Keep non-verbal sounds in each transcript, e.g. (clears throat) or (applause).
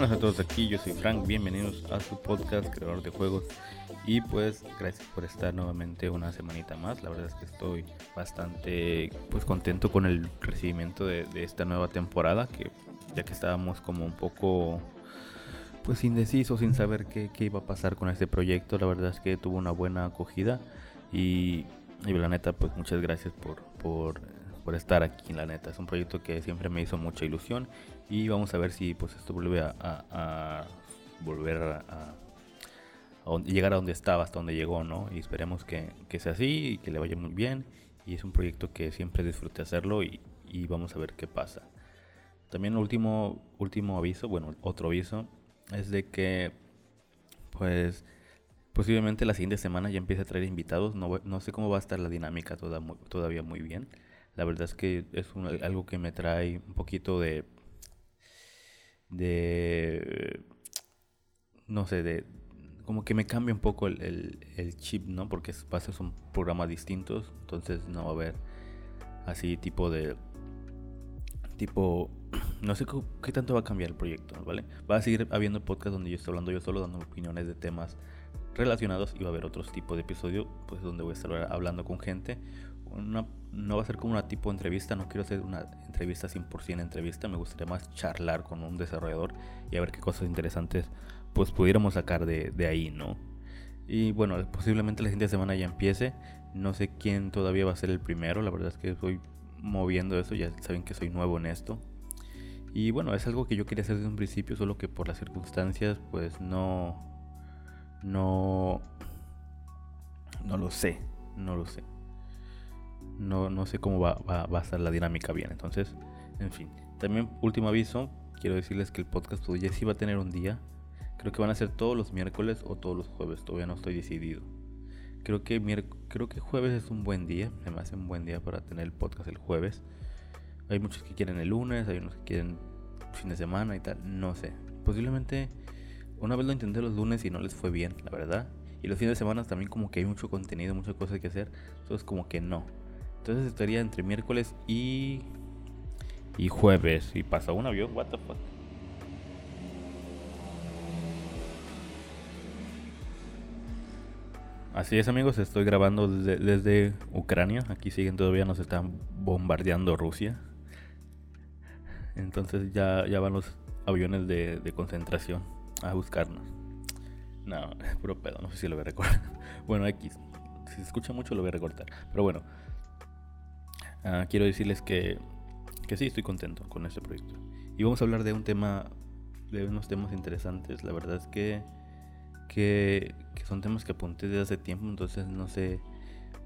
buenas a todos aquí, yo soy Frank, bienvenidos a su podcast Creador de Juegos y pues gracias por estar nuevamente una semanita más, la verdad es que estoy bastante pues contento con el recibimiento de, esta nueva temporada que ya que estábamos como un poco pues indecisos sin saber qué, iba a pasar con este proyecto, la verdad es que tuvo una buena acogida. Y, y la neta pues muchas gracias por, por por estar aquí, la neta. Es un proyecto que siempre me hizo mucha ilusión. Y vamos a ver si pues esto vuelve a, volver a, llegar a donde estaba, hasta donde llegó, ¿no? Y esperemos que, sea así y que le vaya muy bien. Y es un proyecto que siempre disfruté hacerlo y, vamos a ver qué pasa. También último, último aviso, bueno, otro aviso, es de que pues posiblemente la siguiente semana ya empiece a traer invitados. No, no sé cómo va a estar la dinámica toda, todavía muy bien. La verdad es que es algo que me trae un poquito de de no sé, de como que me cambia un poco el, el, chip, ¿no? Porque va a ser son programas distintos, entonces no va a haber así tipo de tipo (clears throat) no sé qué tanto va a cambiar el proyecto, ¿vale? Va a seguir habiendo podcast donde yo estoy hablando yo solo, dando opiniones de temas relacionados y va a haber otros tipos de episodio, pues donde voy a estar hablando con gente no va a ser como una tipo de entrevista, no quiero hacer una entrevista 100% entrevista, me gustaría más charlar con un desarrollador y a ver qué cosas interesantes pues pudiéramos sacar de, ahí, ¿no? Y bueno, posiblemente la siguiente semana ya empiece, no sé quién todavía va a ser el primero, la verdad es que estoy moviendo eso, ya saben que soy nuevo en esto. Y bueno, es algo que yo quería hacer desde un principio, solo que por las circunstancias pues no... No... No lo sé, no lo sé no, no sé cómo va, va, va, a estar la dinámica bien. Entonces, en fin. También, último aviso, quiero decirles que el podcast pues, ya sí va a tener un día. Creo que van a ser todos los miércoles o todos los jueves, todavía no estoy decidido. Creo que, creo que jueves es un buen día, me hace un buen día para tener el podcast el jueves. Hay muchos que quieren el lunes, hay unos que quieren fin de semana y tal, no sé. Posiblemente una vez lo intenté los lunes y no les fue bien, la verdad. Y los fines de semana también como que hay mucho contenido, muchas cosas que hacer. Entonces como que no. Entonces estaría entre miércoles y. y jueves. Y pasa un avión, what the fuck. Así es amigos, estoy grabando desde, Ucrania. Aquí siguen todavía, nos están bombardeando Rusia. Entonces ya, ya van los aviones de, concentración a buscarnos. No, es (laughs) puro pedo, no sé si lo voy a recordar. (laughs) Bueno, X. Si se escucha mucho lo voy a recortar. Pero bueno, Ah, quiero decirles que, que sí, estoy contento con este proyecto. Y vamos a hablar de un tema, de unos temas interesantes. La verdad es que, que, son temas que apunté desde hace tiempo, entonces no sé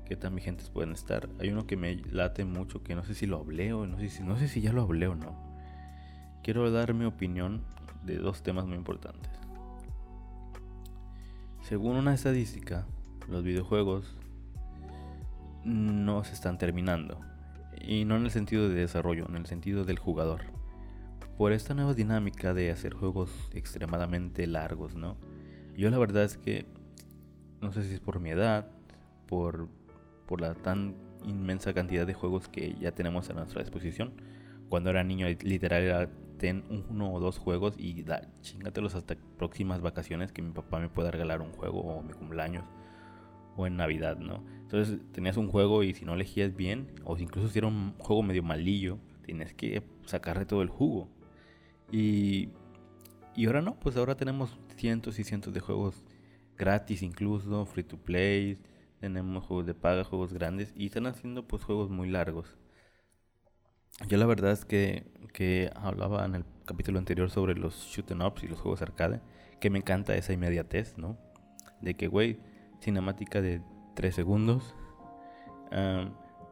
qué tan vigentes pueden estar. Hay uno que me late mucho, que no sé si lo hablé o no sé si, ya lo hablé o no. Quiero dar mi opinión de dos temas muy importantes. Según una estadística, los videojuegos no se están terminando. Y no en el sentido de desarrollo, en el sentido del jugador. Por esta nueva dinámica de hacer juegos extremadamente largos, ¿no? Yo la verdad es que no sé si es por mi edad, por, por la tan inmensa cantidad de juegos que ya tenemos a nuestra disposición. Cuando era niño, literal era ten uno o dos juegos y da, chingatelos hasta próximas vacaciones que mi papá me pueda regalar un juego o mi cumpleaños o en Navidad, ¿no? Entonces tenías un juego y si no elegías bien, o incluso si era un juego medio malillo, tienes que sacarle todo el jugo. Y, y ahora no, pues ahora tenemos cientos y cientos de juegos gratis incluso, free to play, tenemos juegos de paga, juegos grandes y están haciendo pues juegos muy largos. Yo la verdad es que, que hablaba en el capítulo anterior sobre los shoot ups y los juegos arcade, que me encanta esa inmediatez, ¿no? De que, güey, cinemática de 3 segundos.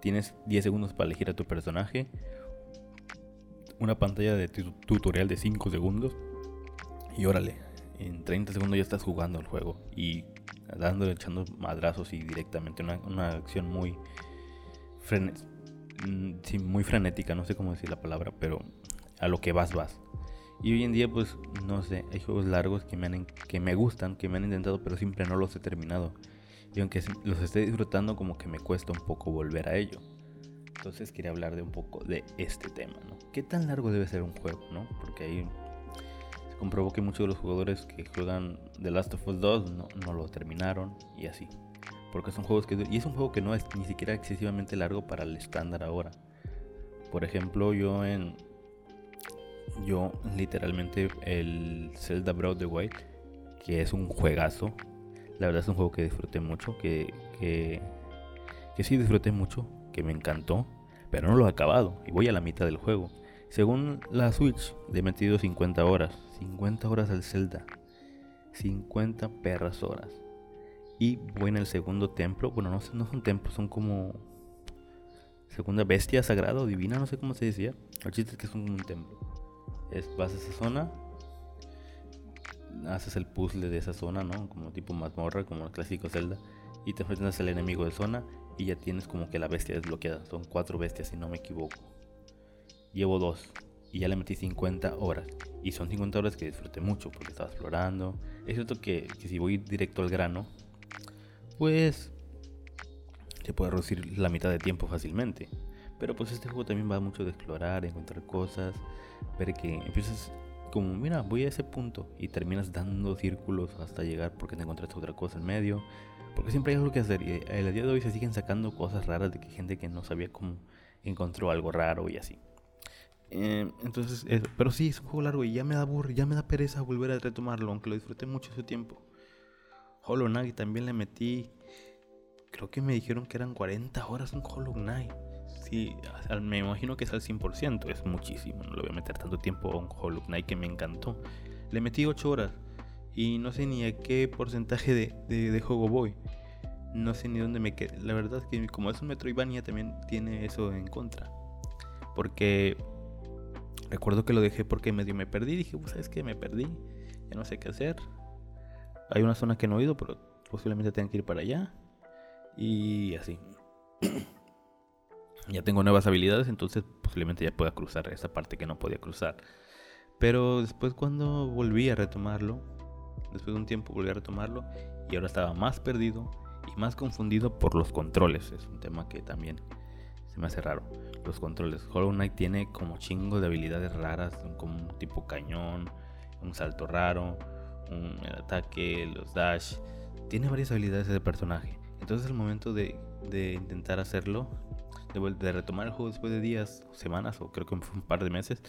tienes 10 segundos para elegir a tu personaje. Una pantalla de tutorial de 5 segundos. Y órale, en 30 segundos ya estás jugando el juego. Y dándole, echando madrazos y directamente una, una acción muy, mm, sí, muy frenética, no sé cómo decir la palabra, pero a lo que vas, vas. Y hoy en día, pues, no sé, hay juegos largos que me, han, que me gustan, que me han intentado, pero siempre no los he terminado. Y aunque los esté disfrutando, como que me cuesta un poco volver a ello. Entonces quería hablar de un poco de este tema, ¿no? ¿Qué tan largo debe ser un juego, no? Porque se comprobó que muchos de los jugadores que juegan The Last of Us 2 no, lo terminaron y así. Porque son juegos que... Y es un juego que no es ni siquiera excesivamente largo para el estándar ahora. Por ejemplo, yo en... Yo literalmente el Zelda Breath of the Wild, que es un juegazo. La verdad es un juego que disfruté mucho, que, que, que sí disfruté mucho que me encantó, pero no lo he acabado y voy a la mitad del juego. Según la Switch, le he metido 50 horas. 50 horas al Zelda. 50 perras horas. Y voy en el segundo templo. Bueno, no, no son templos, son como. Segunda bestia sagrada o divina, no sé cómo se decía. El chiste es que son como un templo. Es, vas a esa zona. Haces el puzzle de esa zona, ¿no? Como tipo mazmorra, como el clásico Zelda. Y te enfrentas al enemigo de zona y ya tienes como que la bestia desbloqueada. Son cuatro bestias si no me equivoco. Llevo dos y ya le metí 50 horas. Y son 50 horas que disfruté mucho porque estaba explorando. Es cierto que, si voy directo al grano, pues se puede reducir la mitad de tiempo fácilmente. Pero pues este juego también va mucho de explorar, encontrar cosas, ver que empiezas como, mira, voy a ese punto y terminas dando círculos hasta llegar porque te encontraste otra cosa en medio porque siempre hay algo que hacer. Y el día de hoy se siguen sacando cosas raras de que gente que no sabía cómo encontró algo raro y así. Eh, entonces, pero sí, es un juego largo y ya me da burro, ya me da pereza volver a retomarlo, aunque lo disfruté mucho ese tiempo. Hollow Knight también le metí. Creo que me dijeron que eran 40 horas en Hollow Knight. Sí, me imagino que es al 100%, es muchísimo. No le voy a meter tanto tiempo a un Hollow Knight que me encantó. Le metí 8 horas. Y no sé ni a qué porcentaje de, juego voy. No sé ni dónde me quedé. La verdad es que como es un Metroidvania también tiene eso en contra. Porque recuerdo que lo dejé porque medio me perdí. Dije, pues sabes que me perdí. Ya no sé qué hacer. Hay una zona que no he ido, pero posiblemente tenga que ir para allá. Y así. (clears throat) ya tengo nuevas habilidades, entonces posiblemente ya pueda cruzar esa parte que no podía cruzar. Pero después cuando volví a retomarlo, Después de un tiempo volví a retomarlo y ahora estaba más perdido y más confundido por los controles. Es un tema que también se me hace raro. Los controles. Hollow Knight tiene como chingo de habilidades raras, como un tipo cañón, un salto raro, un ataque, los dash. Tiene varias habilidades de personaje. Entonces el momento de, de intentar hacerlo de, retomar el juego después de días, semanas o creo que fue un par de meses,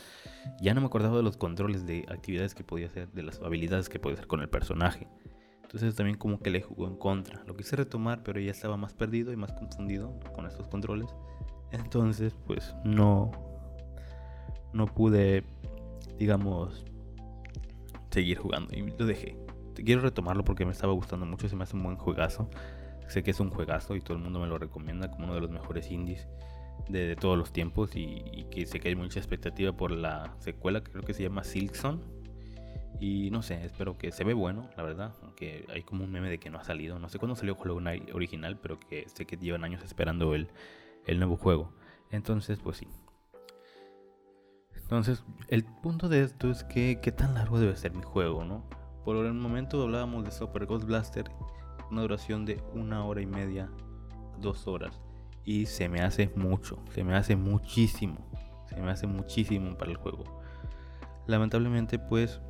ya no me acordaba de los controles de actividades que podía hacer, de las habilidades que podía hacer con el personaje. Entonces también como que le jugó en contra. Lo quise retomar, pero ya estaba más perdido y más confundido con estos controles. Entonces, pues no no pude digamos seguir jugando y lo dejé. Quiero retomarlo porque me estaba gustando mucho, se me hace un buen juegazo. Sé que es un juegazo y todo el mundo me lo recomienda como uno de los mejores indies de, todos los tiempos y, que sé que hay mucha expectativa por la secuela que creo que se llama Silkson. Y no sé, espero que se ve bueno, la verdad. Aunque hay como un meme de que no ha salido. No sé cuándo salió Hollow Knight original, pero que sé que llevan años esperando el, el nuevo juego. Entonces, pues sí. Entonces, el punto de esto es que qué tan largo debe ser mi juego, ¿no? Por el momento hablábamos de Super Ghost Blaster una duración de una hora y media, dos horas. Y se me hace mucho, se me hace muchísimo, se me hace muchísimo para el juego. Lamentablemente, pues,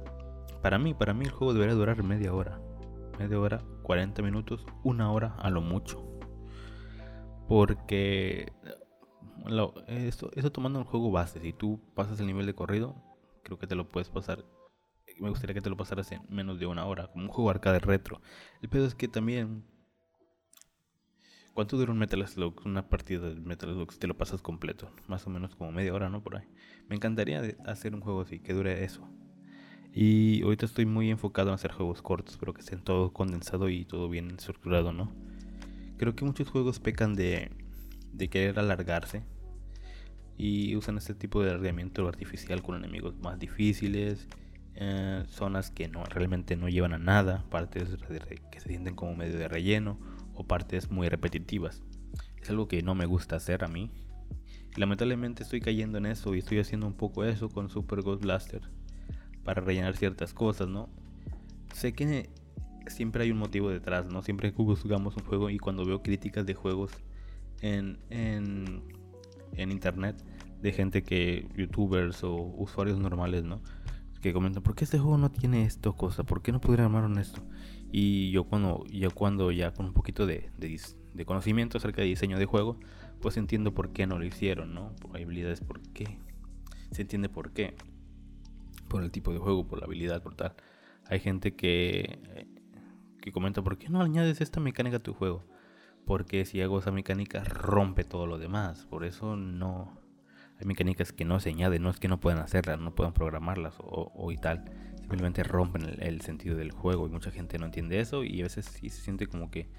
para mí, para mí el juego debería durar media hora. Media hora, 40 minutos, una hora a lo mucho. Porque eso, eso tomando un juego base, si tú pasas el nivel de corrido, creo que te lo puedes pasar me gustaría que te lo pasaras en menos de una hora, como un juego arcade retro. El pedo es que también. ¿Cuánto dura un Metal Slug? Una partida de Metal Slug si te lo pasas completo. Más o menos como media hora, ¿no? Por ahí. Me encantaría hacer un juego así, que dure eso. Y ahorita estoy muy enfocado en hacer juegos cortos, pero que estén todo condensado y todo bien estructurado, ¿no? Creo que muchos juegos pecan de, querer alargarse. Y usan este tipo de alargamiento artificial con enemigos más difíciles eh, zonas que no realmente no llevan a nada, partes que se sienten como medio de relleno o partes muy repetitivas. Es algo que no me gusta hacer a mí. lamentablemente estoy cayendo en eso y estoy haciendo un poco eso con Super Ghost Blaster para rellenar ciertas cosas, ¿no? Sé que siempre hay un motivo detrás, ¿no? Siempre jugamos un juego y cuando veo críticas de juegos en, en, en internet de gente que, youtubers o usuarios normales, ¿no? Que comentan, ¿por qué este juego no tiene esto cosa? ¿Por qué no armar esto? Y yo cuando, yo cuando ya con un poquito de, de, conocimiento acerca de diseño de juego, pues entiendo por qué no lo hicieron, ¿no? Por habilidades, por qué. Se entiende por qué. Por el tipo de juego, por la habilidad, por tal. Hay gente que, que comenta, ¿por qué no añades esta mecánica a tu juego? Porque si hago esa mecánica rompe todo lo demás. Por eso no, hay mecánicas que no se añaden, no es que no puedan hacerlas, no puedan programarlas o, y tal. Simplemente rompen el, sentido del juego y mucha gente no entiende eso y a veces sí se siente como que,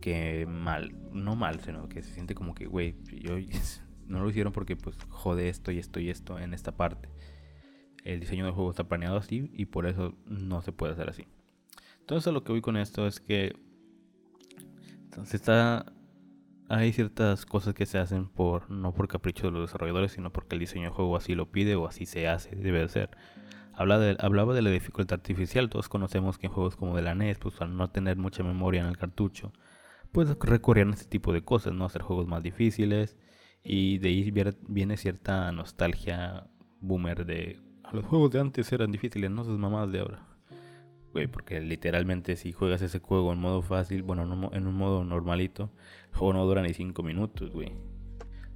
que mal, no mal, sino que se siente como que, güey, yo (laughs) no lo hicieron porque pues jode esto y esto y esto en esta parte. El diseño del juego está planeado así y por eso no se puede hacer así. Entonces lo que voy con esto es que se está hay ciertas cosas que se hacen por no por capricho de los desarrolladores, sino porque el diseño del juego así lo pide o así se hace, debe de ser. de, hablaba de la dificultad artificial, todos conocemos que en juegos como de la NES, pues al no tener mucha memoria en el cartucho, pues recurrían a este tipo de cosas, no hacer juegos más difíciles y de ahí viene cierta nostalgia boomer de los juegos de antes eran difíciles, no sus mamás de ahora porque literalmente si juegas ese juego en modo fácil, bueno, en un modo normalito, el juego no dura ni 5 minutos, güey.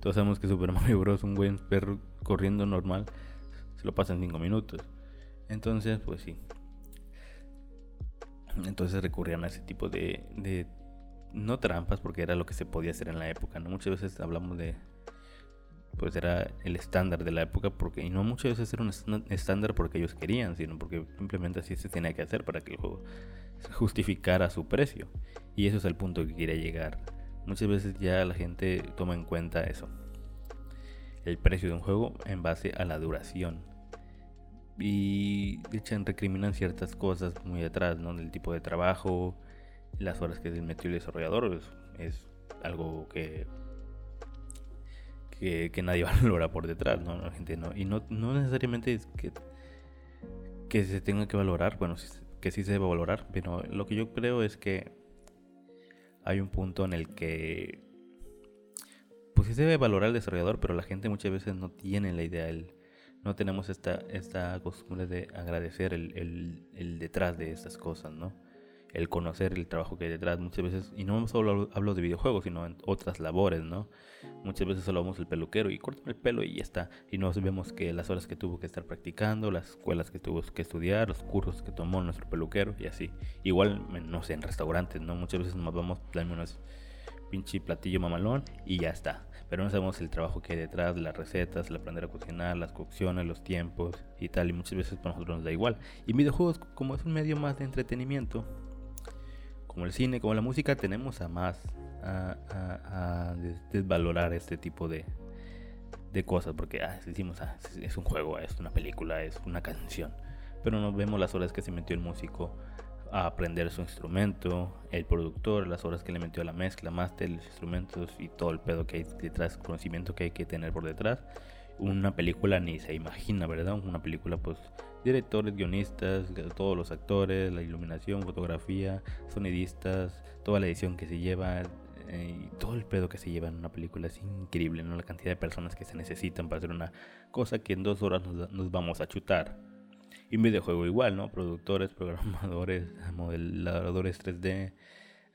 Todos sabemos que Super (laughs) Mario Bros. un buen perro corriendo normal se lo pasa en 5 minutos. Entonces, pues sí. Entonces recurrían a ese tipo de, de no trampas porque era lo que se podía hacer en la época, ¿no? Muchas veces hablamos de pues era el estándar de la época porque y no muchas veces era un estándar porque ellos querían sino porque simplemente así se tenía que hacer para que el juego justificara su precio. Y eso es el punto que quiere llegar. Muchas veces ya la gente toma en cuenta eso. El precio de un juego en base a la duración. Y echan recriminan ciertas cosas muy detrás no del tipo de trabajo las horas que se metió el desarrollador es algo que que, nadie (laughs) valora por detrás, ¿no? La gente no. Y no, no necesariamente es que, que se tenga que valorar, bueno, que sí se debe valorar, pero lo que yo creo es que hay un punto en el que pues sí se debe valorar el desarrollador, pero la gente muchas veces no tiene la idea, no tenemos esta, esta costumbre de agradecer el, el, el detrás de estas cosas, ¿no? El conocer el trabajo que hay detrás muchas veces, y no solo hablo de videojuegos, sino en otras labores, ¿no? Muchas veces solo vamos el peluquero y cortan el pelo y ya está. Y no vemos que las horas que tuvo que estar practicando, las escuelas que tuvo que estudiar, los cursos que tomó nuestro peluquero y así. Igual, no sé, en restaurantes, ¿no? Muchas veces nos vamos, dame unos pinche platillo mamalón y ya está. Pero no sabemos el trabajo que hay detrás, las recetas, el aprender a cocinar, las cocciones, los tiempos y tal. Y muchas veces para nosotros nos da igual. Y videojuegos, como es un medio más de entretenimiento, como el cine, como la música, tenemos a más a, desvalorar este tipo de, de cosas, porque ah, decimos, ah, es un juego, es una película, es una canción, pero no vemos las horas que se metió el músico a aprender su instrumento, el productor, las horas que le metió a la mezcla, máster, los instrumentos y todo el pedo que hay detrás, conocimiento que hay que tener por detrás. Una película ni se imagina, ¿verdad? Una película pues directores, guionistas, todos los actores, la iluminación, fotografía, sonidistas, toda la edición que se lleva eh, y todo el pedo que se lleva en una película es increíble, ¿no? La cantidad de personas que se necesitan para hacer una cosa que en dos horas nos, vamos a chutar. Y un videojuego igual, ¿no? Productores, (laughs) programadores, modeladores 3D,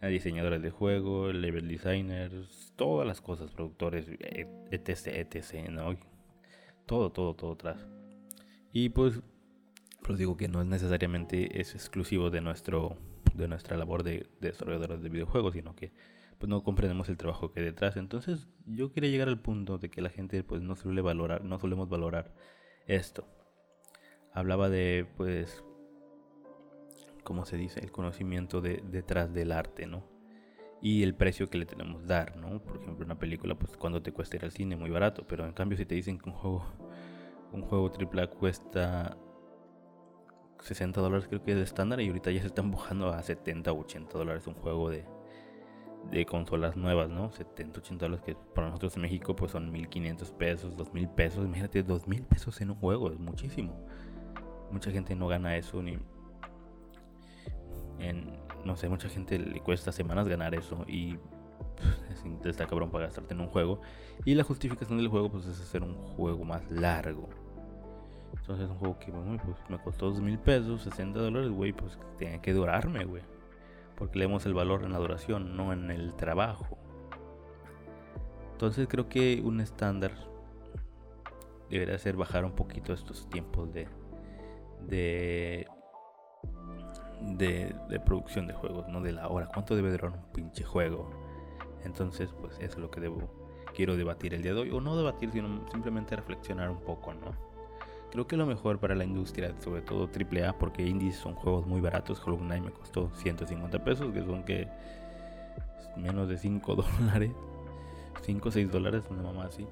eh, diseñadores de juego, level designers, todas las cosas, productores, etc, etc, ¿no? Todo, todo, todo atrás. Y pues pero digo que no es necesariamente es exclusivo de nuestro de nuestra labor de, desarrolladores de videojuegos, sino que pues no comprendemos el trabajo que hay detrás. Entonces, yo quería llegar al punto de que la gente pues no suele valorar, no solemos valorar esto. Hablaba de pues ¿cómo se dice? El conocimiento de, detrás del arte, ¿no? Y el precio que le tenemos dar, ¿no? Por ejemplo, una película, pues cuando te cuesta ir al cine, muy barato, pero en cambio si te dicen que un juego, un juego AAA cuesta 60 dólares creo que es estándar y ahorita ya se están empujando a 70 o 80 dólares un juego de, de consolas nuevas, ¿no? 70, 80 dólares que para nosotros en México pues son 1500 pesos, 2000 pesos. Imagínate, 2000 pesos en un juego, es muchísimo. Mucha gente no gana eso ni... En, no sé, mucha gente le cuesta semanas ganar eso y pues, está cabrón para gastarte en un juego. Y la justificación del juego pues es hacer un juego más largo. Entonces es un juego que pues, me costó 2 mil pesos, 60 dólares, güey, pues tiene que durarme, güey. Porque leemos el valor en la duración, no en el trabajo. Entonces creo que un estándar debería ser bajar un poquito estos tiempos de de, de, producción de juegos, no de la hora. ¿Cuánto debe durar un pinche juego? Entonces, pues eso es lo que debo quiero debatir el día de hoy o no debatir, sino simplemente reflexionar un poco, ¿no? Creo que lo mejor para la industria, sobre todo AAA, porque indies son juegos muy baratos. Hollow Knight me costó 150 pesos, que son que menos de 5 (laughs) dólares, 5 o 6 dólares, una mamá así.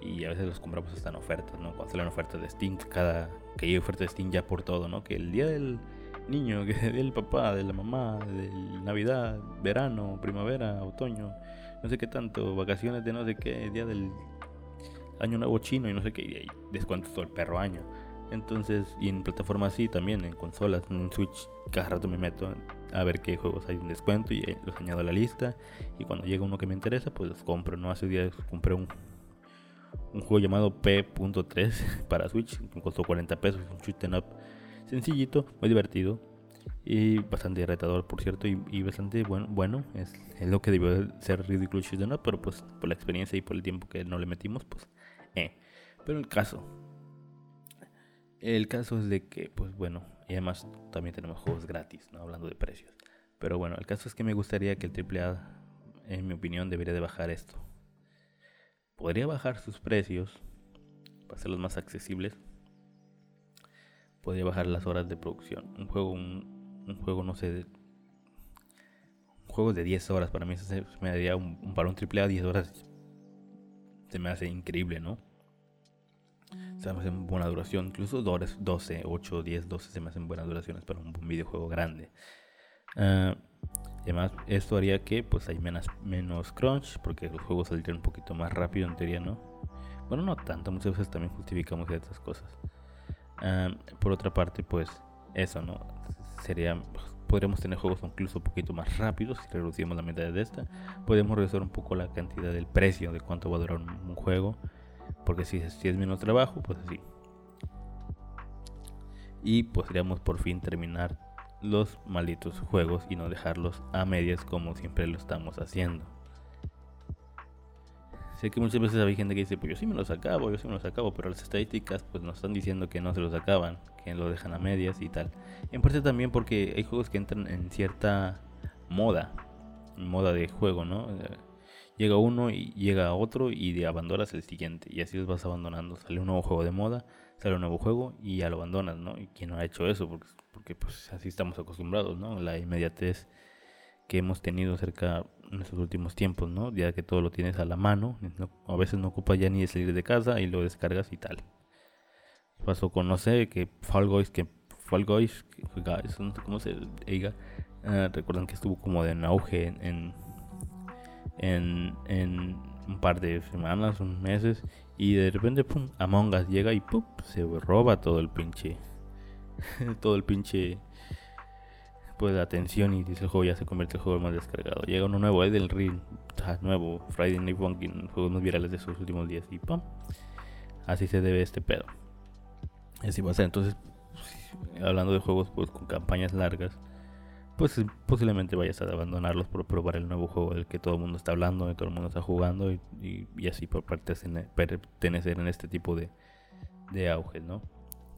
Y a veces los compramos hasta en ofertas, ¿no? Cuando salen ofertas de Steam, cada que hay oferta de Steam ya por todo, ¿no? Que el día del niño, (laughs) que el del papá, de la mamá, de Navidad, verano, primavera, otoño, no sé qué tanto, vacaciones de no sé qué, día del año nuevo chino y no sé qué, y descuentos todo el perro año. Entonces, y en plataformas así también, en consolas, en Switch, cada rato me meto a ver qué juegos hay en descuento y los añado a la lista. Y cuando llega uno que me interesa, pues los compro. No hace días compré un, un juego llamado P.3 (laughs) para Switch, costó 40 pesos, un shoot up sencillito, muy divertido y bastante retador, por cierto, y, bastante bueno, bueno es, es, lo que debió ser Ridiculous Shoot Up, pero pues por la experiencia y por el tiempo que no le metimos, pues eh. Pero el caso. El caso es de que, pues bueno, y además también tenemos juegos gratis, ¿no? Hablando de precios. Pero bueno, el caso es que me gustaría que el AAA, en mi opinión, debería de bajar esto. Podría bajar sus precios para hacerlos más accesibles. Podría bajar las horas de producción. Un juego, un, juego, no sé, un juego de 10 horas. Para mí eso me daría un, para un AAA 10 horas se me hace increíble, ¿no? Se me hace buena duración, incluso 12, 8, 10, 12 se me hacen buenas duraciones para un, videojuego grande. Ah, además, esto haría que pues hay menos, menos crunch, porque los juegos saldrían un poquito más rápido en teoría, ¿no? Bueno, no tanto, muchas veces también justificamos ciertas cosas. Ah, por otra parte, pues eso, ¿no? Sería podremos tener juegos incluso un poquito más rápidos si reducimos la mitad de esta. Podemos reducir un poco la cantidad del precio de cuánto va a durar un, juego. Porque si, si, es menos trabajo, pues así. Y podríamos por fin terminar los malditos juegos y no dejarlos a medias como siempre lo estamos haciendo. Sé que muchas veces hay gente que dice, pues yo sí me los acabo, yo sí me los acabo, pero las estadísticas pues nos están diciendo que no se los acaban, que lo dejan a medias y tal. En parte también porque hay juegos que entran en cierta moda, moda de juego, ¿no? Eh, llega uno y llega otro y abandonas el siguiente y así los vas abandonando. Sale un nuevo juego de moda, sale un nuevo juego y ya lo abandonas, ¿no? Y quién no ha hecho eso, porque, porque pues así estamos acostumbrados, ¿no? La inmediatez que hemos tenido cerca en estos últimos tiempos, ¿no? Ya que todo lo tienes a la mano, a veces no ocupa ya ni de salir de casa y lo descargas y tal. Pasó con, no sé, que Fall Guys, que Fall Guys, no sé cómo se diga, uh, recuerdan que estuvo como de en auge en, en, en, un par de semanas, unos meses, y de repente, pum, Among Us llega y pum, se roba todo el pinche, (laughs) todo el pinche de atención y dice el juego ya se convierte en el juego más descargado. Llega uno nuevo, del Ring, nuevo, Friday Night Funkin', juegos más virales de sus últimos días y pum. Así se debe este pedo. Así va a ser. Entonces, hablando de juegos pues, con campañas largas, pues posiblemente vayas a abandonarlos por probar el nuevo juego del que todo el mundo está hablando, y todo el mundo está jugando y, y, así por pertenecer en este tipo de, de auges, ¿no?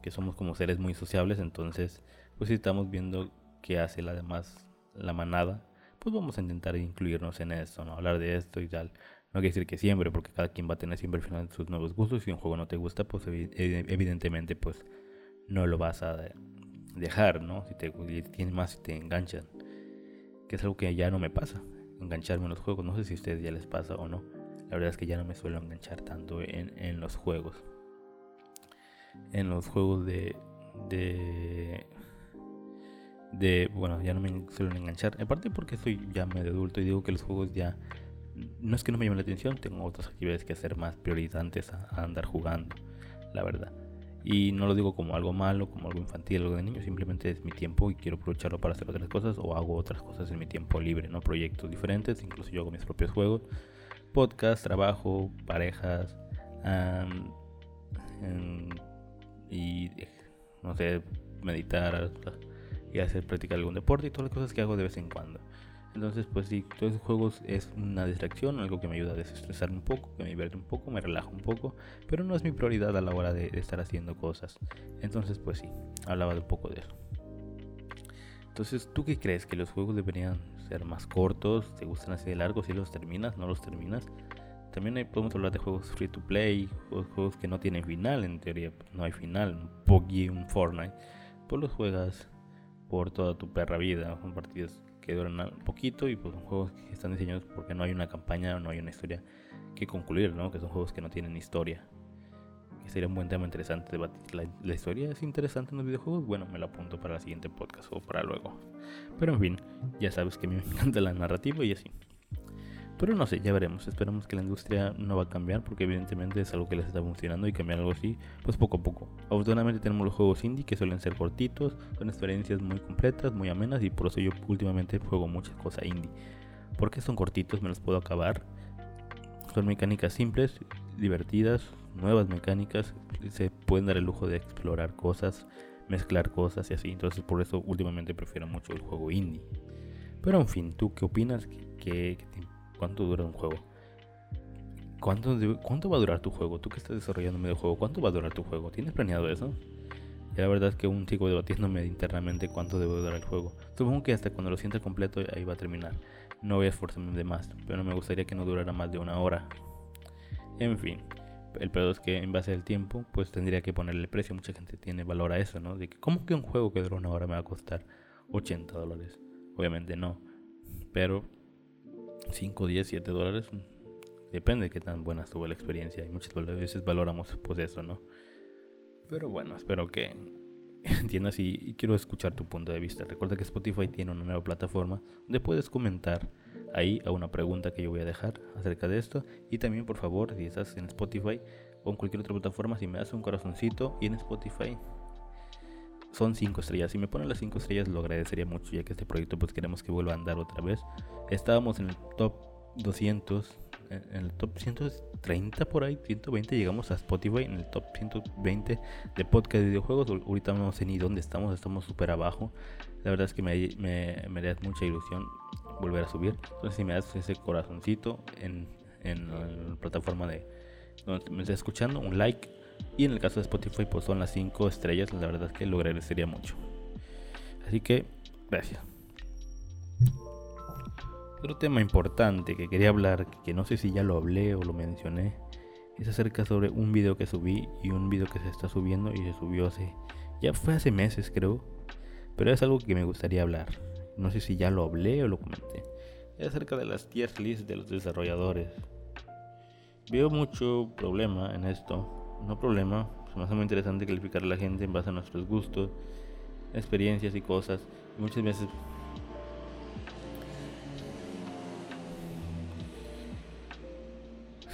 Que somos como seres muy sociables, entonces pues si estamos viendo que hace la demás la manada, pues vamos a intentar incluirnos en esto, ¿no? Hablar de esto y tal. No quiere decir que siempre, porque cada quien va a tener siempre al final sus nuevos gustos. Si un juego no te gusta, pues evidentemente pues no lo vas a dejar, ¿no? Si te tienes más, si te enganchan. Que es algo que ya no me pasa, engancharme en los juegos. No sé si a ustedes ya les pasa o no. La verdad es que ya no me suelo enganchar tanto en, en los juegos. En los juegos de, de de, bueno, ya no me suelen enganchar. Aparte porque soy ya medio adulto y digo que los juegos ya, no es que no me llamen la atención, tengo otras actividades que hacer más priorizantes a, andar jugando, la verdad. Y no lo digo como algo malo, como algo infantil, algo de niño, simplemente es mi tiempo y quiero aprovecharlo para hacer otras cosas o hago otras cosas en mi tiempo libre, ¿no? Proyectos diferentes, incluso yo hago mis propios juegos, podcast, trabajo, parejas, y no sé, meditar y hacer practicar algún deporte y todas las cosas que hago de vez en cuando. Entonces, pues sí, todos esos juegos es una distracción, algo que me ayuda a desestresar un poco, que me divierte un poco, me relaja un poco, pero no es mi prioridad a la hora de, estar haciendo cosas. Entonces, pues sí, hablaba un poco de eso. Entonces, ¿tú qué crees? ¿Que los juegos deberían ser más cortos? ¿Te gustan así de largos? Si los terminas, no los terminas. También podemos hablar de juegos free to play, juegos, que no tienen final, en teoría no hay final, un PUBG, un Fortnite, pues los juegas por toda tu perra vida, son partidos que duran poquito y pues son juegos que están diseñados porque no hay una campaña o no hay una historia que concluir, ¿no? Que son juegos que no tienen historia. Que sería un buen tema interesante debatir. La, la historia es interesante en los videojuegos, bueno, me lo apunto para el siguiente podcast o para luego. Pero en fin, ya sabes que a mí me (laughs) encanta la narrativa y así. Pero no sé, ya veremos. Esperamos que la industria no va a cambiar porque evidentemente es algo que les está funcionando y cambiar algo así, pues poco a poco. Afortunadamente tenemos los juegos indie que suelen ser cortitos, son experiencias muy completas, muy amenas y por eso yo últimamente juego muchas cosas indie. Porque son cortitos, me los puedo acabar. Son mecánicas simples, divertidas, nuevas mecánicas, se pueden dar el lujo de explorar cosas, mezclar cosas y así. Entonces por eso últimamente prefiero mucho el juego indie. Pero en fin, ¿tú qué opinas? ¿Qué, qué, ¿Cuánto dura un juego? ¿Cuánto, ¿Cuánto va a durar tu juego? Tú que estás desarrollando un videojuego, ¿cuánto va a durar tu juego? ¿Tienes planeado eso? Y la verdad es que aún sigo debatiéndome internamente cuánto debe durar el juego. Supongo que hasta cuando lo sienta completo ahí va a terminar. No voy a esforzarme de más, pero me gustaría que no durara más de una hora. En fin, el pedo es que en base al tiempo, pues tendría que ponerle el precio. Mucha gente tiene valor a eso, ¿no? De que, ¿cómo que un juego que dura una hora me va a costar 80 dólares? Obviamente no. Pero 5, 10, 7 dólares. Depende de qué tan buena estuvo la experiencia. Y muchas veces valoramos pues eso, ¿no? Pero bueno, espero que (laughs) entiendas y, quiero escuchar tu punto de vista. Recuerda que Spotify tiene una nueva plataforma donde puedes comentar ahí a una pregunta que yo voy a dejar acerca de esto. Y también, por favor, si estás en Spotify o en cualquier otra plataforma, si me das un corazoncito y en Spotify son 5 estrellas. Si me ponen las 5 estrellas lo agradecería mucho ya que este proyecto pues queremos que vuelva a andar otra vez. Estábamos en el top 200, en el top 130 por ahí, 120 llegamos a Spotify en el top 120 de podcast de videojuegos. Ahorita no sé ni dónde estamos, estamos súper abajo. La verdad es que me, me, me da mucha ilusión volver a subir. Entonces si me das ese corazoncito en, en la plataforma de donde me estás escuchando, un like y en el caso de Spotify, pues son las 5 estrellas. La verdad es que lo agradecería mucho. Así que, gracias. Otro tema importante que quería hablar, que no sé si ya lo hablé o lo mencioné, es acerca sobre un video que subí y un video que se está subiendo y se subió hace, ya fue hace meses creo, pero es algo que me gustaría hablar. No sé si ya lo hablé o lo comenté. Es acerca de las tier lists de los desarrolladores. Veo mucho problema en esto no problema. Es más muy interesante calificar a la gente en base a nuestros gustos, experiencias y cosas. muchas veces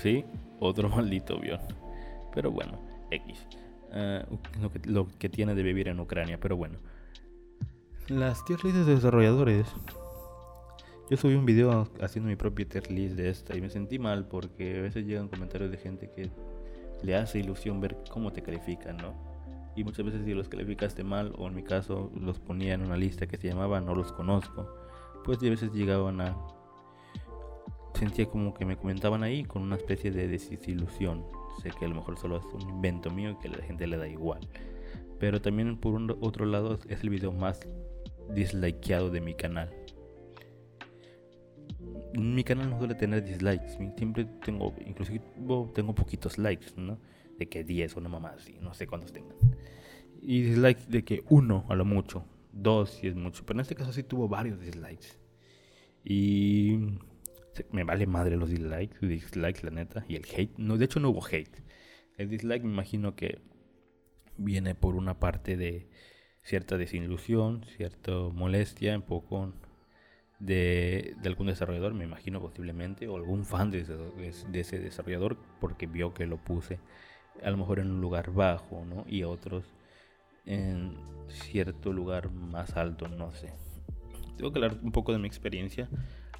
Sí, otro (laughs) maldito avión. Pero bueno, X. Ah, lo, que, lo, que, tiene de vivir en Ucrania, pero bueno. Las tier lists de desarrolladores. Yo subí un video haciendo mi propia tier list de esta y me sentí mal porque a veces llegan comentarios de gente que le hace ilusión ver cómo te califican, ¿no? Y muchas veces si los calificaste mal, o en mi caso los ponía en una lista que se llamaba No los conozco, pues a veces llegaban a... Sentía como que me comentaban ahí con una especie de desilusión. Sé que a lo mejor solo es un invento mío y que a la gente le da igual. Pero también por un otro lado es el video más dislikeado de mi canal mi canal no suele tener dislikes. Siempre tengo, inclusive tengo poquitos likes, ¿no? De que 10 o una mamá así, no sé cuántos tengan. Y dislikes de que uno a lo mucho, dos si es mucho. Pero en este caso sí tuvo varios dislikes. Y me vale madre los dislikes, dislikes la neta. Y el hate, no, de hecho no hubo hate. El dislike me imagino que viene por una parte de, cierta desilusión, cierta molestia, un poco de, algún desarrollador, me imagino posiblemente, o algún fan de ese, desarrollador, porque vio que lo puse a lo mejor en un lugar bajo, ¿no? Y otros en cierto lugar más alto, no sé. Tengo que hablar un poco de mi experiencia.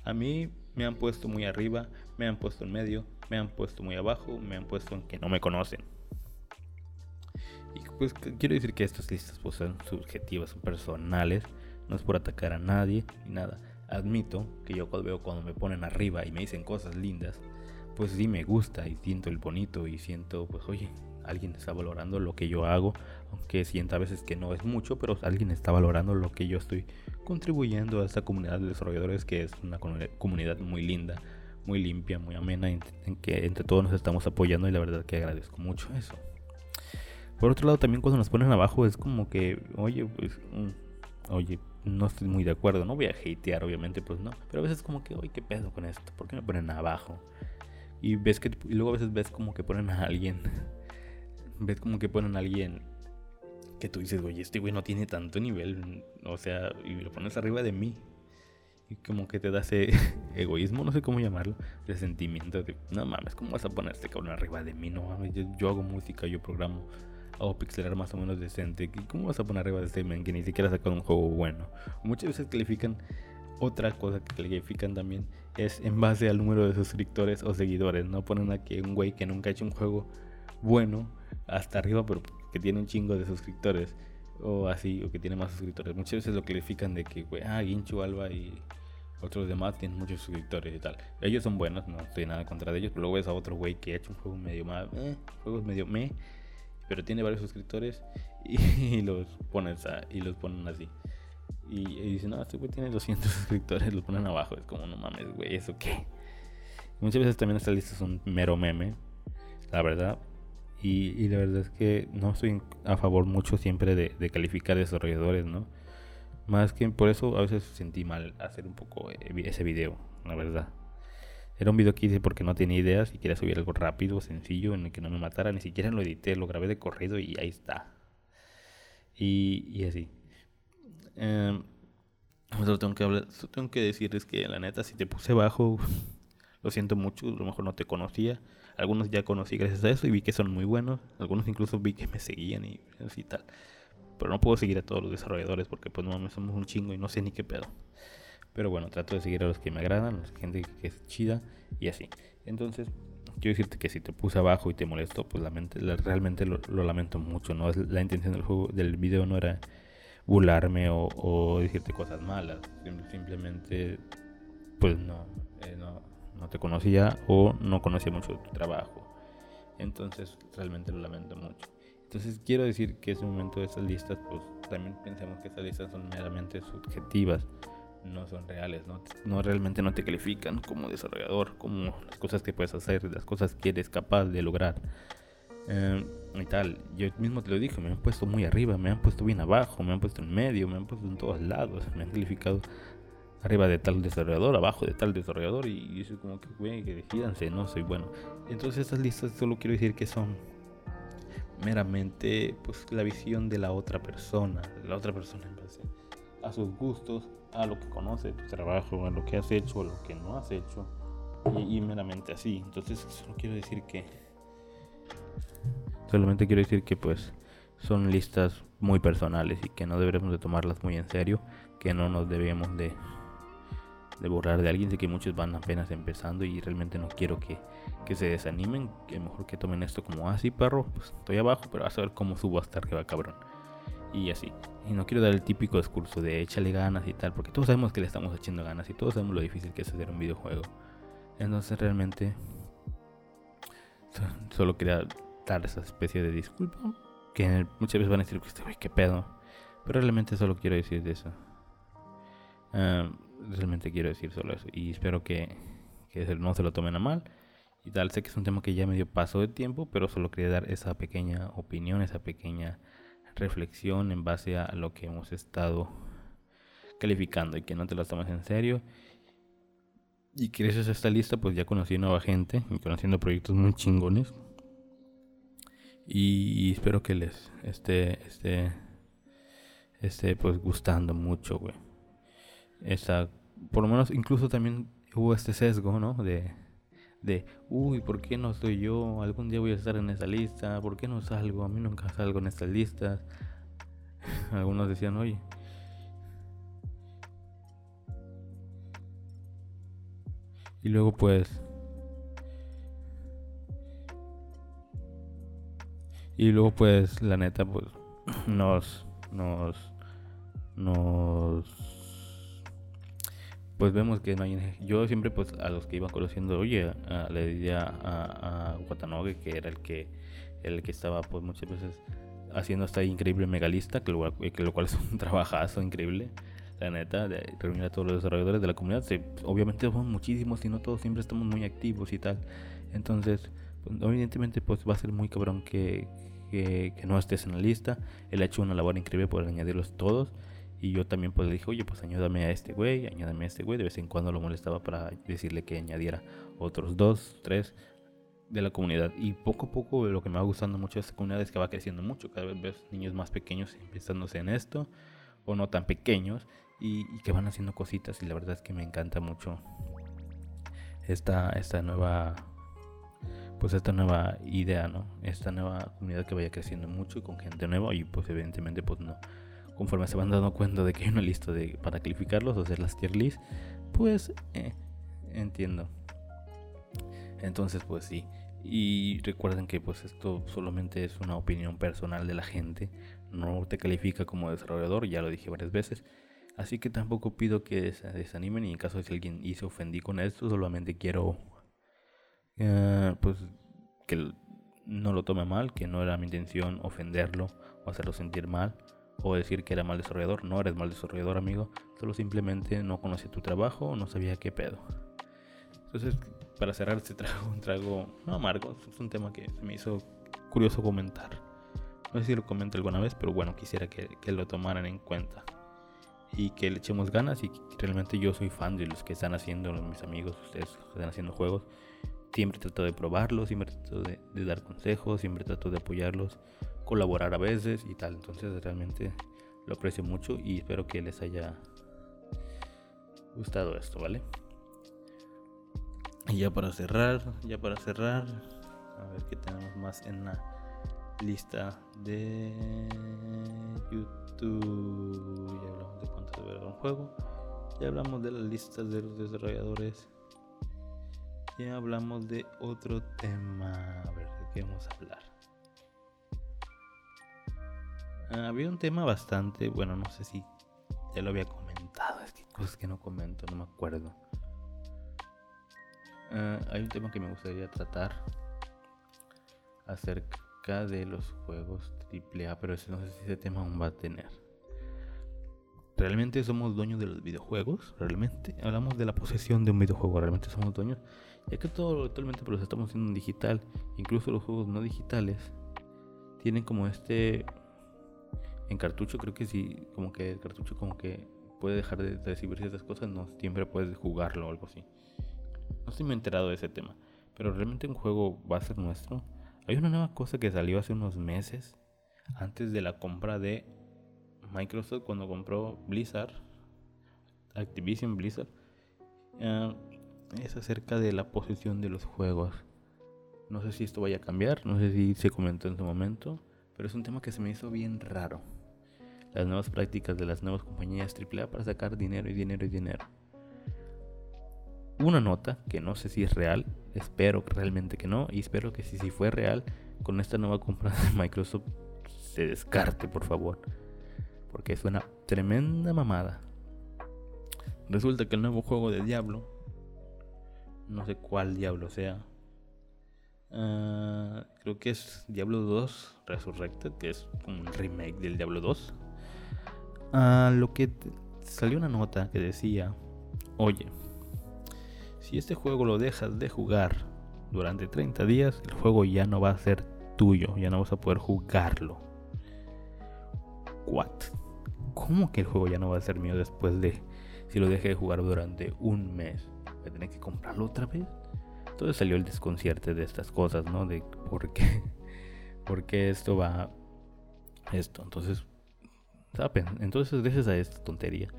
A mí me han puesto muy arriba, me han puesto en medio, me han puesto muy abajo, me han puesto en que no me conocen. Y pues quiero decir que estas listas pues, son subjetivas, son personales, no es por atacar a nadie ni nada admito que yo cuando veo cuando me ponen arriba y me dicen cosas lindas, pues sí me gusta y siento el bonito y siento, pues oye, alguien está valorando lo que yo hago, aunque sienta a veces que no es mucho, pero alguien está valorando lo que yo estoy contribuyendo a esta comunidad de desarrolladores que es una comunidad muy linda, muy limpia, muy amena, en, que entre todos nos estamos apoyando y la verdad que agradezco mucho eso. Por otro lado, también cuando nos ponen abajo es como que, oye, pues, mm, oye, no estoy muy de acuerdo. No voy a hatear, obviamente, pues no. Pero a veces como que, oye, ¿qué pedo con esto? ¿Por qué me ponen abajo? Y ves que luego a veces ves como que ponen a alguien. (laughs) ves como que ponen a alguien que tú dices, oye, este güey no tiene tanto nivel. O sea, y lo pones arriba de mí. Y como que te da ese (laughs) egoísmo, no sé cómo llamarlo, ese sentimiento de, no mames, ¿cómo vas a poner este cabrón arriba de mí? No mames, yo hago música, yo programo o pixelar más o menos decente. ¿Cómo vas a poner arriba de este men que ni siquiera sacó un juego bueno? Muchas veces califican, otra cosa que califican también es en base al número de suscriptores o seguidores. No ponen aquí un güey que nunca ha hecho un juego bueno hasta arriba, pero que tiene un chingo de suscriptores. O así, o que tiene más suscriptores. Muchas veces lo califican de que, güey, ah, Ginchu, Alba y otros demás tienen muchos suscriptores y tal. Ellos son buenos, no estoy nada contra de ellos, pero luego ves a otro güey que ha hecho un juego medio más, eh, juegos medio me pero tiene varios suscriptores (laughs) y, los ponen y los ponen así. Y, dicen, no, este güey tiene 200 (laughs) suscriptores, los ponen abajo. Es como, no mames, güey, ¿eso qué? muchas veces también estas listas son mero meme, la verdad. Y, la verdad es que no estoy a favor mucho siempre de, de, calificar desarrolladores, ¿no? Más que por eso a veces sentí mal hacer un poco eh, ese video, la verdad. Era un video que hice porque no tenía ideas y quería subir algo rápido, sencillo, en el que no me matara. Ni siquiera lo edité, lo grabé de corrido y ahí está. Y, así. Eh, tengo que hablar, tengo que decirles que la neta, si te puse bajo, lo siento mucho, a lo mejor no te conocía. Algunos ya conocí gracias a eso y vi que son muy buenos. Algunos incluso vi que me seguían y así tal. Pero no puedo seguir a todos los desarrolladores porque pues no somos un chingo y no sé ni qué pedo. Pero bueno, trato de seguir a los que me agradan, a la gente que es chida y así. Entonces, quiero decirte que si te puse abajo y te molesto, pues realmente lo, lamento mucho. No es la intención del juego, del video no era burlarme o, decirte cosas malas. Simplemente, pues no, eh, no, te conocía o no conocía mucho de tu trabajo. Entonces, realmente lo lamento mucho. Entonces, quiero decir que ese momento de esas listas, pues también pensemos que esas listas son meramente subjetivas no son reales, no, no realmente no te califican como desarrollador, como las cosas que puedes hacer, las cosas que eres capaz de lograr. Eh, y tal, yo mismo te lo dije, me han puesto muy arriba, me han puesto bien abajo, me han puesto en medio, me han puesto en todos lados, me han calificado arriba de tal desarrollador, abajo de tal desarrollador y, yo soy como que, güey, que decidanse, no soy bueno. Entonces estas listas solo quiero decir que son meramente pues la visión de la otra persona, la otra persona en base a sus gustos, a lo que conoce tu trabajo, a lo que has hecho, a lo que no has hecho, y, meramente así. Entonces, solo quiero decir que. Solamente quiero decir que, pues, son listas muy personales y que no deberemos de tomarlas muy en serio, que no nos debemos de, de borrar de alguien. Sé que muchos van apenas empezando y realmente no quiero que, que se desanimen, que mejor que tomen esto como así, ah, perro, pues estoy abajo, pero vas a ver cómo subo hasta arriba, cabrón. Y así. Y no quiero dar el típico discurso de échale ganas y tal, porque todos sabemos que le estamos echando ganas y todos sabemos lo difícil que es hacer un videojuego. Entonces realmente solo quería dar esa especie de disculpa, que muchas veces van a decir, uy, qué pedo. Pero realmente solo quiero decir de eso. realmente quiero decir solo eso. Y espero que, que no se lo tomen a mal. Y tal, sé que es un tema que ya medio pasó de tiempo, pero solo quería dar esa pequeña opinión, esa pequeña reflexión en base a lo que hemos estado calificando y que no te lo tomes en serio. Y que gracias a esta lista pues ya conocí nueva gente y conociendo proyectos muy chingones. Y, espero que les esté, esté esté pues gustando mucho, güey. Esta, por lo menos incluso también hubo este sesgo, ¿no? De, de, uy, ¿por qué no estoy yo? Algún día voy a estar en esa lista, ¿por qué no salgo? A mí nunca salgo en estas listas. (laughs) Algunos decían, oye. Y luego pues... Y luego pues la neta pues (clears throat) nos... Nos... Nos pues vemos que no hay yo siempre pues a los que iba conociendo oye le decía a, a, Watanabe que era el que el que estaba pues muchas veces haciendo esta increíble megalista que lo, que lo cual es un (laughs) trabajazo increíble la neta de reunir a todos los desarrolladores de la comunidad. Obviamente somos muchísimos y no todos siempre estamos muy activos y tal. Entonces pues, evidentemente pues va a ser muy cabrón que, que, que no estés en la lista. Él ha hecho una labor increíble por añadirlos todos y yo también pues le dije, oye, pues añádame a este güey, añádame a este güey. De vez en cuando lo molestaba para decirle que añadiera otros dos, tres de la comunidad. Y poco a poco lo que me va gustando mucho de esta comunidad es que va creciendo mucho. Cada vez ves niños más pequeños empezándose en esto, o no tan pequeños, y, que van haciendo cositas. Y la verdad es que me encanta mucho esta, esta nueva pues esta nueva idea, ¿no? Esta nueva comunidad que vaya creciendo mucho y con gente nueva y pues evidentemente pues no conforme se van dando cuenta de que hay una lista de, para calificarlos o hacer las tier list, pues eh, entiendo. Entonces, pues sí. Y recuerden que pues esto solamente es una opinión personal de la gente. No te califica como desarrollador, ya lo dije varias veces. Así que tampoco pido que se desanimen y en caso de si alguien y se ofendí con esto, solamente quiero eh, pues que no lo tome mal, que no era mi intención ofenderlo o hacerlo sentir mal o decir que era mal desarrollador. No eres mal desarrollador, amigo. Solo simplemente no conocía tu trabajo no sabía qué pedo. Entonces, para cerrar este trago, un trago no amargo, es un tema que me hizo curioso comentar. No sé si lo comento alguna vez, pero bueno, quisiera que, que lo tomaran en cuenta. Y que le echemos ganas y realmente yo soy fan de los que están haciendo, mis amigos, ustedes que están haciendo juegos. Siempre trato de probarlos, siempre trato de, dar consejos, siempre trato de apoyarlos colaborar a veces y tal. Entonces realmente lo aprecio mucho y espero que les haya gustado esto, ¿vale? Y ya para cerrar, ya para cerrar, a ver qué tenemos más en la lista de YouTube. Ya hablamos de cuánto debe un juego. Ya hablamos de las listas de los desarrolladores. Hablamos de otro tema. A ver, ¿de qué vamos a hablar? Ah, había un tema bastante, bueno, no sé si ya lo había comentado, es que cosas que no comento, no me acuerdo. Ah, hay un tema que me gustaría tratar acerca de los juegos AAA, pero no sé si ese tema aún va a tener. ¿Realmente somos dueños de los videojuegos? ¿Realmente? Hablamos de la posesión de un videojuego, ¿realmente somos dueños? Ya que todo actualmente pues, estamos haciendo en digital, incluso los juegos no digitales tienen como este en cartucho creo que sí, como que el cartucho como que puede dejar de recibir ciertas cosas, no siempre puedes jugarlo o algo así. No estoy muy enterado de ese tema, pero realmente un juego va a ser nuestro. Hay una nueva cosa que salió hace unos meses, antes de la compra de Microsoft, cuando compró Blizzard, Activision Blizzard, ah, es acerca de la posesión de los juegos. No sé si esto vaya a cambiar, no sé si se comentó en su momento, pero es un tema que se me hizo bien raro las nuevas prácticas de las nuevas compañías AAA para sacar dinero y dinero y dinero. Una nota que no sé si es real, espero realmente que no, y espero que si, si fue real, con esta nueva compra de (laughs) Microsoft se descarte, por favor. Porque es una tremenda mamada. Resulta que el nuevo juego de Diablo, no sé cuál Diablo sea, ah, creo que es Diablo 2 Resurrected, que es un remake del Diablo 2 a lo que salió una nota que decía, oye, si este juego lo dejas de jugar durante 30 días, el juego ya no va a ser tuyo, ya no vas a poder jugarlo. What? ¿Cómo que el juego ya no va a ser mío después de si lo dejé de jugar durante un mes? ¿Voy a tener que comprarlo otra vez? Entonces salió el desconcierto de estas cosas, ¿no? De por qué, (laughs) por qué esto va esto. Entonces Entonces, gracias a esta tontería,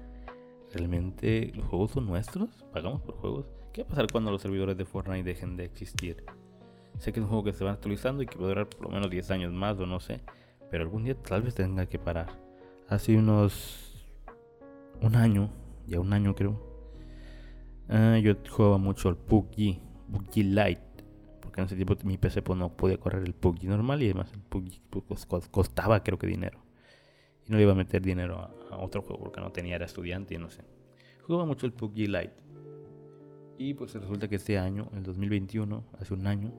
¿realmente los juegos son nuestros? ¿Pagamos por juegos? ¿Qué va a pasar cuando los servidores de Fortnite dejen de existir? Sé que es un juego que se va actualizando y que puede durar por lo menos 10 años más o no sé. Pero algún día tal vez tenga que parar. Hace unos... Un año, ya un año creo. Ah, yo jugaba mucho al PUBG, PUBG Lite. Porque en ese tiempo mi PC pues, no podía correr el PUBG normal y además el PUBG pues, costaba creo que dinero. Y no le iba a meter dinero a, otro juego porque no tenía, era estudiante y no sé. Jugaba mucho el PUBG Lite. Y pues resulta que este año, el 2021, hace un año,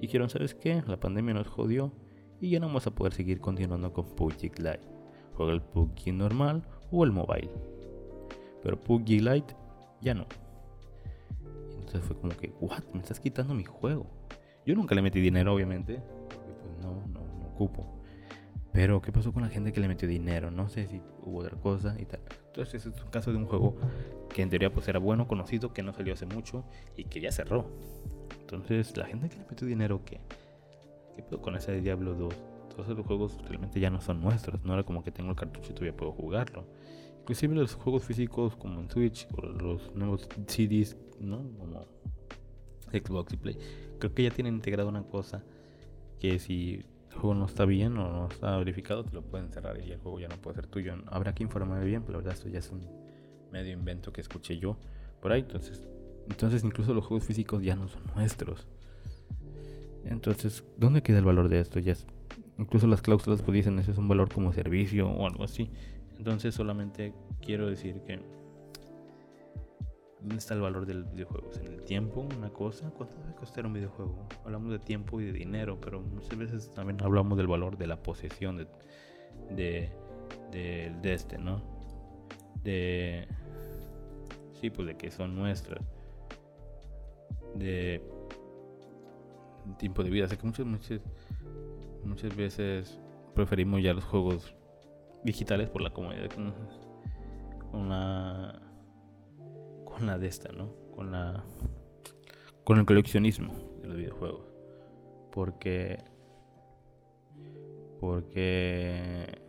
dijeron, ¿sabes qué? La pandemia nos jodió y ya no vamos a poder seguir continuando con PUBG Lite. Juega el PUBG normal o el mobile. Pero PUBG Lite ya no. Entonces fue como que, ¿what? Me estás quitando mi juego. Yo nunca le metí dinero, obviamente. Pues no, no, no ocupo. Pero, ¿qué pasó con la gente que le metió dinero? No sé si hubo otra cosa y tal. Entonces, es un caso de un juego que en teoría pues era bueno, conocido, que no salió hace mucho y que ya cerró. Entonces, la gente que le metió dinero, ¿qué? ¿Qué pedo con ese Diablo 2? Todos esos juegos realmente ya no son nuestros. No era como que tengo el cartucho y todavía puedo jugarlo. Inclusive los juegos físicos como en Switch o los nuevos CDs, ¿no? Como Xbox y Play. Creo que ya tienen integrado una cosa que si el juego no está bien o no está verificado, te lo pueden cerrar y el juego ya no puede ser tuyo. Habrá que informarme bien, pero la verdad esto ya es un medio invento que escuché yo por ahí. Entonces entonces incluso los juegos físicos ya no son nuestros. Entonces, ¿dónde queda el valor de esto? Ya incluso las cláusulas pues dicen ese es un valor como servicio o algo así. Entonces solamente quiero decir que ¿dónde está el valor del videojuego? ¿En el tiempo? ¿Una cosa? ¿Cuánto debe costar un videojuego? Hablamos de tiempo y de dinero, pero muchas veces también hablamos del valor de la posesión de, de, de, de este, ¿no? De... Sí, pues de que son nuestras de tiempo de vida. Sé que muchas, muchas, muchas veces preferimos ya los juegos digitales por la comodidad con, con la con la de esta, ¿no? Con la con el coleccionismo de los videojuegos. Porque porque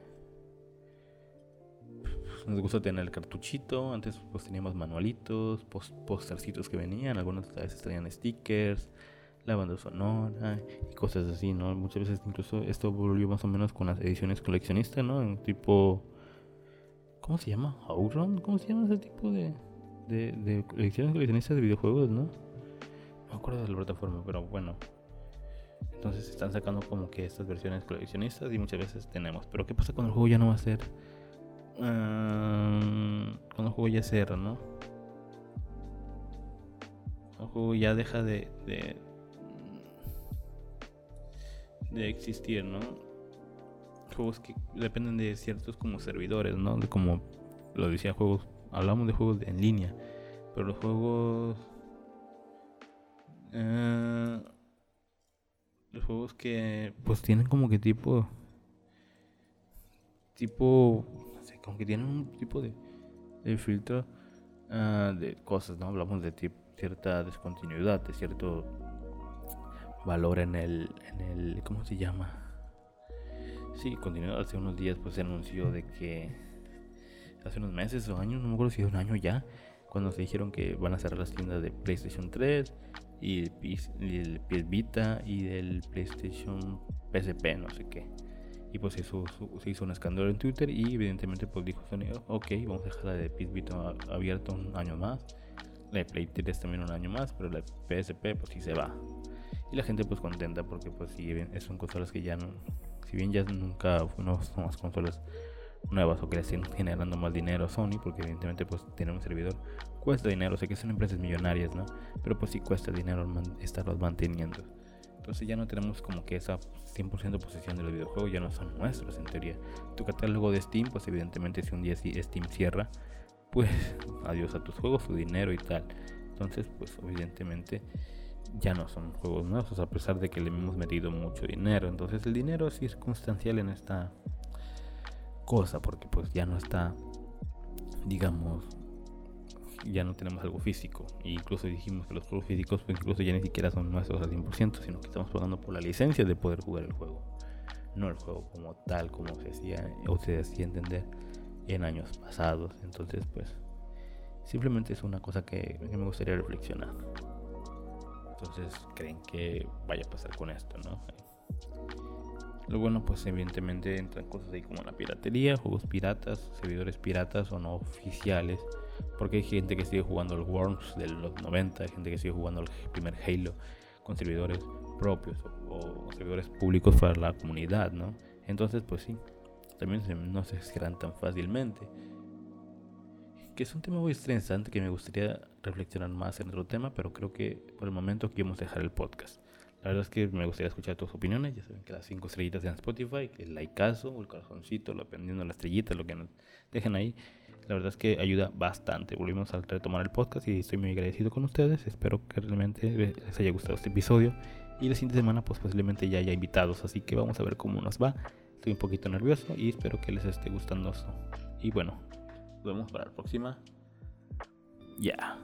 nos gusta tener el cartuchito. Antes pues teníamos manualitos, postercitos que venían, algunas veces traían stickers, la banda sonora y cosas así, ¿no? Muchas veces incluso esto volvió más o menos con las ediciones coleccionistas, ¿no? En tipo... ¿Cómo se llama? ¿Outrun? ¿Cómo se llama ese tipo de, de, de ediciones coleccionistas de videojuegos, no? No me acuerdo de la plataforma, pero bueno. Entonces están sacando como que estas versiones coleccionistas y muchas veces tenemos. Pero ¿qué pasa cuando el juego ya no va a ser cuando el juego ya cierra, ¿no? El juego ya deja de, de, de existir, ¿no? Juegos que dependen de ciertos como servidores, ¿no? De como lo decía juegos, hablamos de juegos en línea, pero los juegos eh, los juegos que pues tienen como que tipo tipo como que tienen un tipo de, filtro ah, de cosas, ¿no? Hablamos de cierta descontinuidad, de cierto valor en el, en el, ¿cómo se llama? Sí, continuidad. Hace unos días pues se anunció de que hace unos meses o años, no me acuerdo si es un año ya, cuando se dijeron que van a cerrar las tiendas de PlayStation 3 y el PS Vita y del PlayStation PSP, no sé qué. Y pues eso, se hizo un escándalo en Twitter y evidentemente pues dijo Sony, ok, vamos a dejar la de Vita abierta un año más. La de Play 3 también un año más, pero la de PSP pues sí se va. Y la gente pues contenta porque pues sí, son consolas que ya no, si bien ya nunca no son las consolas nuevas o que le estén generando más dinero a Sony, porque evidentemente pues tener un servidor cuesta dinero, sé que son empresas millonarias, ¿no? Pero pues sí cuesta dinero estarlos manteniendo. Entonces ya no tenemos como que esa 100% posesión de los videojuegos, ya no son nuestros en teoría. Tu catálogo de Steam, pues evidentemente si un día Steam cierra, pues (laughs) adiós a tus juegos, tu dinero y tal. Entonces, pues evidentemente ya no son juegos nuevos, a pesar de que le hemos metido mucho dinero. Entonces el dinero es circunstancial en esta cosa, porque pues ya no está, digamos, ya no tenemos algo físico. E incluso dijimos que los juegos físicos pues incluso ya ni siquiera son nuestros al 100%, sino que estamos pagando por la licencia de poder jugar el juego. no el juego como tal, como se hacía o entender en años pasados. Entonces, pues, simplemente es una cosa que, me gustaría reflexionar. Entonces, ¿creen que vaya a pasar con esto, no? Lo bueno, pues evidentemente entran cosas ahí como la piratería, juegos piratas, servidores piratas o no oficiales. Porque hay gente que sigue jugando el Worms de los 90, hay gente que sigue jugando el primer Halo con servidores propios o, servidores públicos para la comunidad, ¿no? Entonces, pues sí, también no se cierran tan fácilmente. Que es un tema muy estresante que me gustaría reflexionar más en otro tema, pero creo que por el momento queremos dejar el podcast. La verdad es que me gustaría escuchar tus opiniones. Ya saben que las cinco estrellitas en Spotify, el likeazo, el corazoncito, dependiendo de la estrellita, lo que nos dejen ahí. La verdad es que ayuda bastante. Volvimos a retomar el podcast y estoy muy agradecido con ustedes. Espero que realmente les haya gustado este episodio. Y la siguiente semana, pues posiblemente ya haya invitados. Así que vamos a ver cómo nos va. Estoy un poquito nervioso y espero que les esté gustando esto. Y bueno, nos vemos para la próxima. Ya.